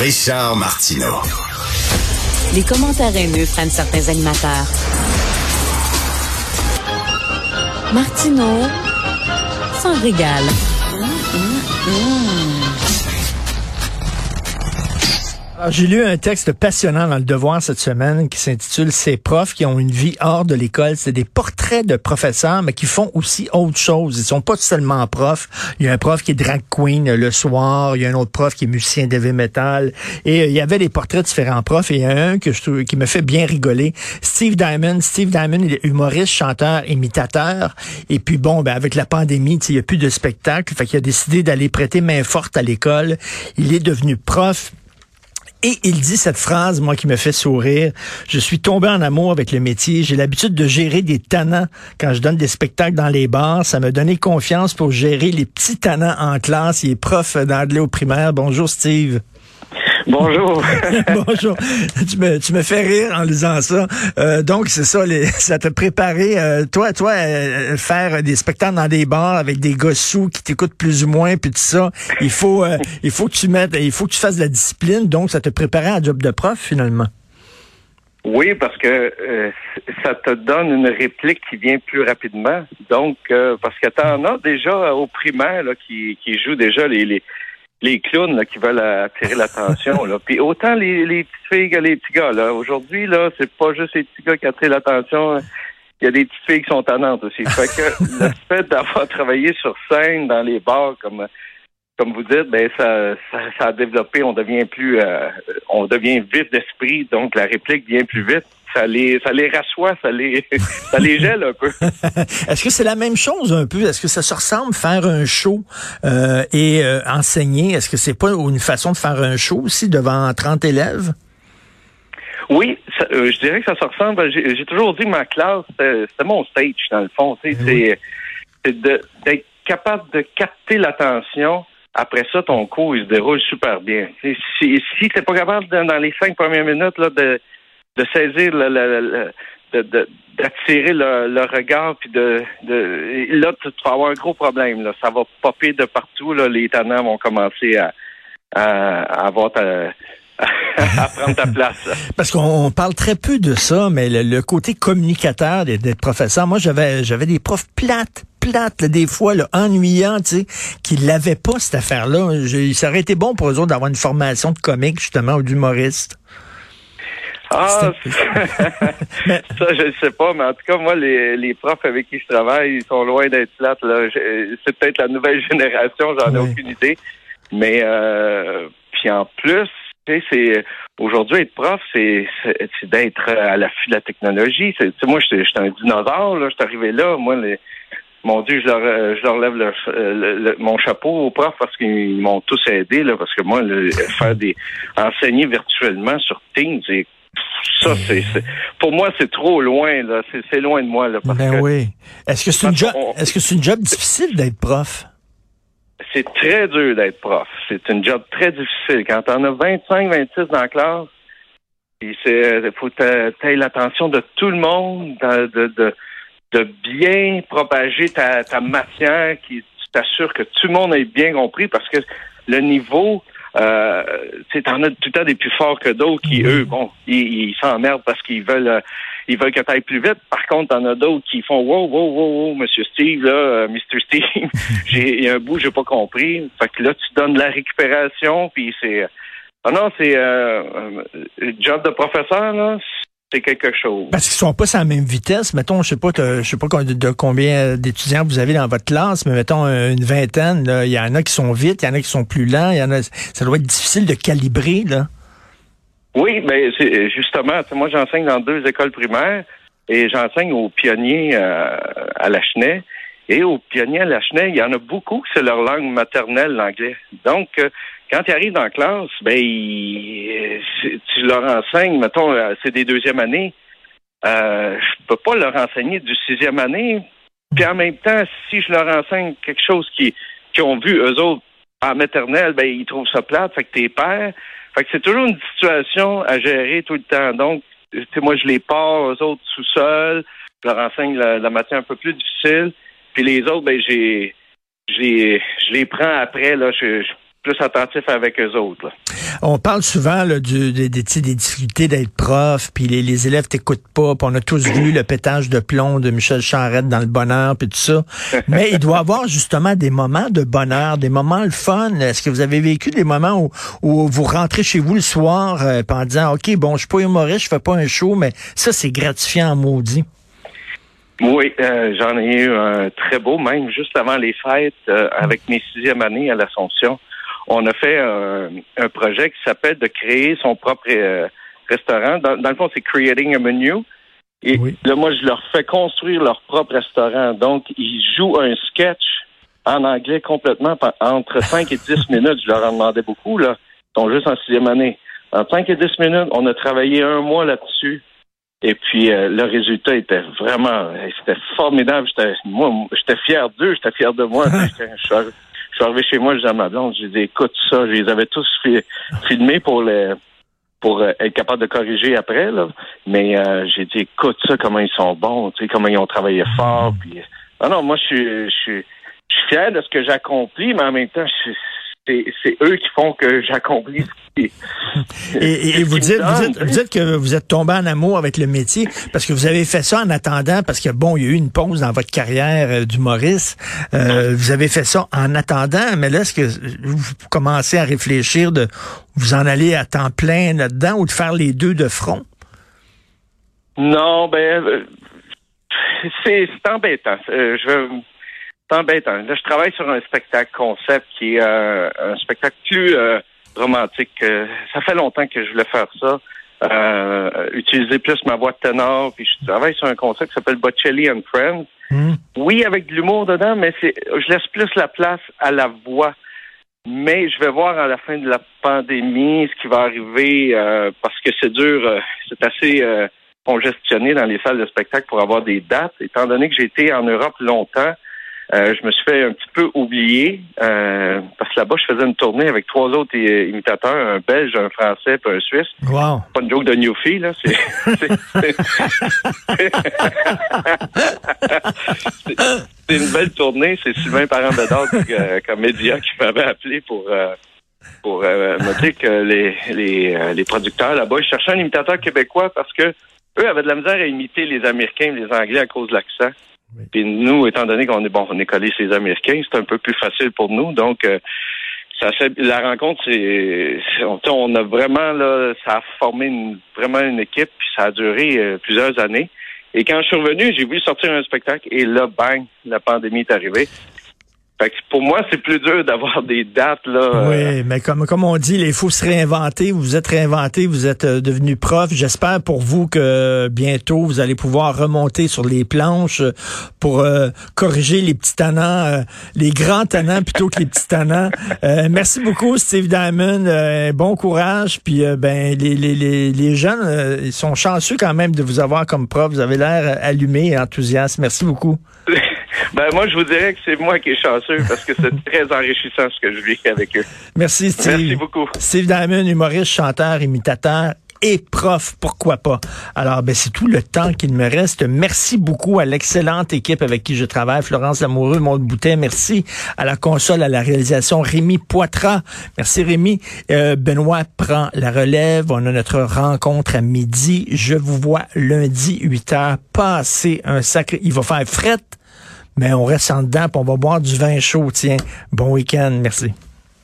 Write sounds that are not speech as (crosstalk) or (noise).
Richard Martineau. Les commentaires haineux prennent certains animateurs. Martineau s'en régale. J'ai lu un texte passionnant dans le Devoir cette semaine qui s'intitule Ces profs qui ont une vie hors de l'école. C'est des portraits de professeurs, mais qui font aussi autre chose. Ils sont pas seulement profs. Il y a un prof qui est drag queen le soir. Il y a un autre prof qui est musicien d'heavy metal. Et euh, il y avait des portraits de différents profs. Et il y a un que je, qui me fait bien rigoler. Steve Diamond. Steve Diamond, il est humoriste, chanteur, imitateur. Et puis bon, ben, avec la pandémie, il n'y a plus de spectacle. Fait qu'il a décidé d'aller prêter main forte à l'école. Il est devenu prof. Et il dit cette phrase, moi, qui me fait sourire. Je suis tombé en amour avec le métier. J'ai l'habitude de gérer des tannants quand je donne des spectacles dans les bars. Ça m'a donné confiance pour gérer les petits tannants en classe. Il est prof d'anglais au primaire. Bonjour, Steve. Bonjour. (laughs) Bonjour. Tu me, tu me fais rire en lisant ça. Euh, donc, c'est ça, les, (laughs) ça t'a préparé, euh, toi, toi, euh, faire des spectacles dans des bars avec des gars sous qui t'écoutent plus ou moins, puis tout ça. Il faut, (laughs) il faut que tu mettes, il faut que tu fasses de la discipline. Donc, ça te préparait à un job de prof, finalement. Oui, parce que ça te donne une réplique qui vient plus rapidement. Donc, parce que tu en as déjà au primaire là, qui, qui jouent déjà les, les les clowns là, qui veulent attirer l'attention. Là. (laughs) Puis autant les, les petites filles que les petits gars. Là. Aujourd'hui, là, c'est pas juste les petits gars qui attirent l'attention. Il y a des petites filles qui sont tannantes aussi. (laughs) Fait que le fait d'avoir travaillé sur scène dans les bars comme comme vous dites, ben ça, ça, a développé, on devient plus euh, on devient vif d'esprit, donc la réplique vient plus vite ça les, ça les rassoit, ça les, ça les (laughs) gèle un peu. Est-ce que c'est la même chose un peu? Est-ce que ça se ressemble faire un show euh, et euh, enseigner? Est-ce que c'est pas une façon de faire un show aussi devant 30 élèves? Oui, euh, je dirais que ça se ressemble. J'ai toujours dit que ma classe, c'était mon stage, dans le fond. Eh c'est d'être capable de capter l'attention. Après ça, ton cours, il se déroule super bien. Si, si, si t'es pas capable, dans les cinq premières minutes, là, de de saisir le, d'attirer le, regard puis de, là tu, vas avoir un gros problème là ça va popper de partout là les tannants vont commencer à, à, avoir (laughs) à prendre ta place. Parce qu'on parle très peu de ça, mais le, côté communicateur d'être professeur, moi j'avais j'avais des profs plates, plates, des fois là, ennuyants, tu sais, qui l'avaient pas cette affaire-là. Ça aurait été bon pour eux autres d'avoir une formation de comique justement ou d'humoriste. Ah, (laughs) ça, je ne sais pas, mais en tout cas, moi, les, les profs avec qui je travaille, ils sont loin d'être plates. Là. C'est peut-être la nouvelle (laughs) génération, j'en ai aucune idée. Mais euh, puis en plus, c'est aujourd'hui être prof, c'est d'être à l'affût de la technologie. Moi, j'étais un dinosaure, là, je suis arrivé là, moi les, mon Dieu, je leur, je leur lève le, mon chapeau aux profs parce qu'ils m'ont tous aidé, là, parce que moi, le, faire des enseigner virtuellement sur Teams, c'est ça, c'est, pour moi, c'est trop loin, là. C'est, loin de moi, là. ben oui. Est-ce que c'est une job, est-ce que c'est une job difficile d'être prof? C'est très dur d'être prof. C'est une job très difficile. Quand on a 25, 26 dans la classe, il faut que tu l'attention de tout le monde, de, de, de, bien propager ta, ta matière, qui tu t'assures que tout le monde ait bien compris parce que le niveau, euh, tu t'en as tout le temps des plus forts que d'autres qui, eux, bon, ils s'emmerdent parce qu'ils veulent euh, ils veulent que tu ailles plus vite. Par contre, t'en as d'autres qui font Wow, wow, wow, wow, Monsieur Steve, là, euh, Mr. Steve, (laughs) j'ai un bout, j'ai pas compris. Fait que là, tu donnes de la récupération, puis c'est. Ah non, c'est euh, job de professeur, là, c'est quelque chose. Parce qu'ils sont pas à la même vitesse. Mettons, je sais pas, je sais pas de combien d'étudiants vous avez dans votre classe, mais mettons une vingtaine. Il y en a qui sont vite, il y en a qui sont plus lents. Il y en a, ça doit être difficile de calibrer là. Oui, mais c'est justement, moi j'enseigne dans deux écoles primaires et j'enseigne aux pionniers euh, à la Chenet. Et aux pionniers à la Chenet, il y en a beaucoup, c'est leur langue maternelle, l'anglais. Donc, euh, quand ils arrivent la classe, ben, tu leur enseignes, mettons, euh, c'est des deuxièmes années. Euh, je peux pas leur enseigner du sixième année. Puis en même temps, si je leur enseigne quelque chose qui, qui ont vu eux autres en maternelle, ben, ils trouvent ça plate, fait que t'es père. Fait que c'est toujours une situation à gérer tout le temps. Donc, moi, je les pars, eux autres, sous-sol. Je leur enseigne la, matière un peu plus difficile. Puis les autres, ben, j'ai, j'ai, je les prends après, là. Je, plus attentif avec eux autres. Là. On parle souvent là, du, des, des, des difficultés d'être prof, puis les, les élèves t'écoutent pas, puis on a tous vu le pétage de plomb de Michel Charette dans le bonheur, puis tout ça. (laughs) Mais il doit y avoir justement des moments de bonheur, des moments le fun. Est-ce que vous avez vécu des moments où, où vous rentrez chez vous le soir euh, en disant, OK, bon, je suis pas humoriste, je fais pas un show, mais ça, c'est gratifiant maudit. Oui, euh, j'en ai eu un très beau, même juste avant les fêtes, euh, avec mes sixième années à l'Assomption on a fait un, projet qui s'appelle de créer son propre euh, restaurant. Dans, le fond, c'est Creating a Menu. Et là, moi, je leur fais construire leur propre restaurant. Donc, ils jouent un sketch en anglais complètement entre (laughs) 5 et 10 minutes. Je leur en demandais beaucoup, là. Ils sont juste en sixième année. En 5 et 10 minutes, on a travaillé un mois là-dessus. Et puis, euh, le résultat était vraiment, c'était formidable. J'étais, moi, j'étais fier d'eux, j'étais fier de moi. (laughs) Je suis arrivé chez moi, je disais à ma blonde, j'ai dit, écoute ça, je les avais tous filmés pour les pour euh, être capable de corriger après, là. Mais euh, j'ai dit, écoute ça, comment ils sont bons, tu sais, comment ils ont travaillé fort. Puis, non, ah non, moi, je suis, je suis, je suis fier de ce que j'accomplis, mais en même temps, je, c'est eux qui font que j'accomplis et, et, vous, dites, vous, dites, vous, dites, que vous êtes tombé en amour avec le métier parce que vous avez fait ça en attendant, parce que bon, il y a eu une pause dans votre carrière euh, d'humoriste. Euh, vous avez fait ça en attendant, mais là, est-ce que vous commencez à réfléchir de vous en aller à temps plein là-dedans ou de faire les deux de front? Non, ben euh, c'est embêtant. je embêtant. Là, je travaille sur un spectacle concept qui est euh, un spectacle plus euh, romantique. ça fait longtemps que je voulais faire ça. Euh, utiliser plus ma voix de ténor. Puis je travaille sur un concept qui s'appelle Bocelli and Friends. Hmm. Oui, avec de l'humour dedans, mais c'est je laisse plus la place à la voix. Mais je vais voir à la fin de la pandémie ce qui va arriver parce que c'est dur, c'est assez congestionné dans les salles de spectacle pour avoir des dates. Étant donné que j'ai été en Europe longtemps, euh, je me suis fait un petit peu oublier euh, parce que là-bas, je faisais une tournée avec trois autres imitateurs, un Belge, un Français et un Suisse. Wow. Pas une joke de Newfie, là. C'est, c'est, une belle tournée. C'est Sylvain Parent euh, comédien, qui m'avait appelé pour euh, pour me dire que les, les, les producteurs là-bas, ils cherchaient un imitateur québécois parce que eux avaient de la misère à imiter les Américains et les Anglais à cause de l'accent. Puis nous, étant donné qu'on est bon, on est collé ces Américains, c'est un peu plus facile pour nous. Donc, euh, ça fait, la rencontre, c'est, on, a vraiment là, ça a formé une, vraiment une équipe, puis ça a duré euh, plusieurs années. Et quand je suis revenu, j'ai voulu sortir un spectacle, et là, bang, la pandémie est arrivée pour moi, c'est plus dur d'avoir (laughs) des dates là. Oui, euh. mais comme comme on dit, il faut se réinventer. Vous êtes réinventé, vous êtes euh, devenu prof. J'espère pour vous que bientôt vous allez pouvoir remonter sur les planches pour euh, corriger les petits tannants, les grands tannants plutôt que les petits tannants. merci beaucoup, Steve Diamond. bon courage. Puis ben les, les, les, les jeunes, ils sont chanceux quand même de vous avoir comme prof. Vous avez l'air allumé et enthousiaste. Merci beaucoup. (laughs) Ben, moi, je vous dirais que c'est moi qui est chanceux parce que c'est très enrichissant ce que je vis avec eux. Merci, Steve. Merci beaucoup. Steve Diamond, humoriste, chanteur, imitateur et prof, pourquoi pas? Alors, ben, c'est tout le temps qu'il me reste. Merci beaucoup à l'excellente équipe avec qui je travaille. Florence Lamoureux, Maud Boutet, merci à la console, à la réalisation, Rémi Poitras. Merci Rémi. Euh, Benoît prend la relève. On a notre rencontre à midi. Je vous vois lundi, 8 heures. Passer un sacré... Il va faire fret mais on reste en dedans, puis on va boire du vin chaud, tiens. Bon week-end, merci.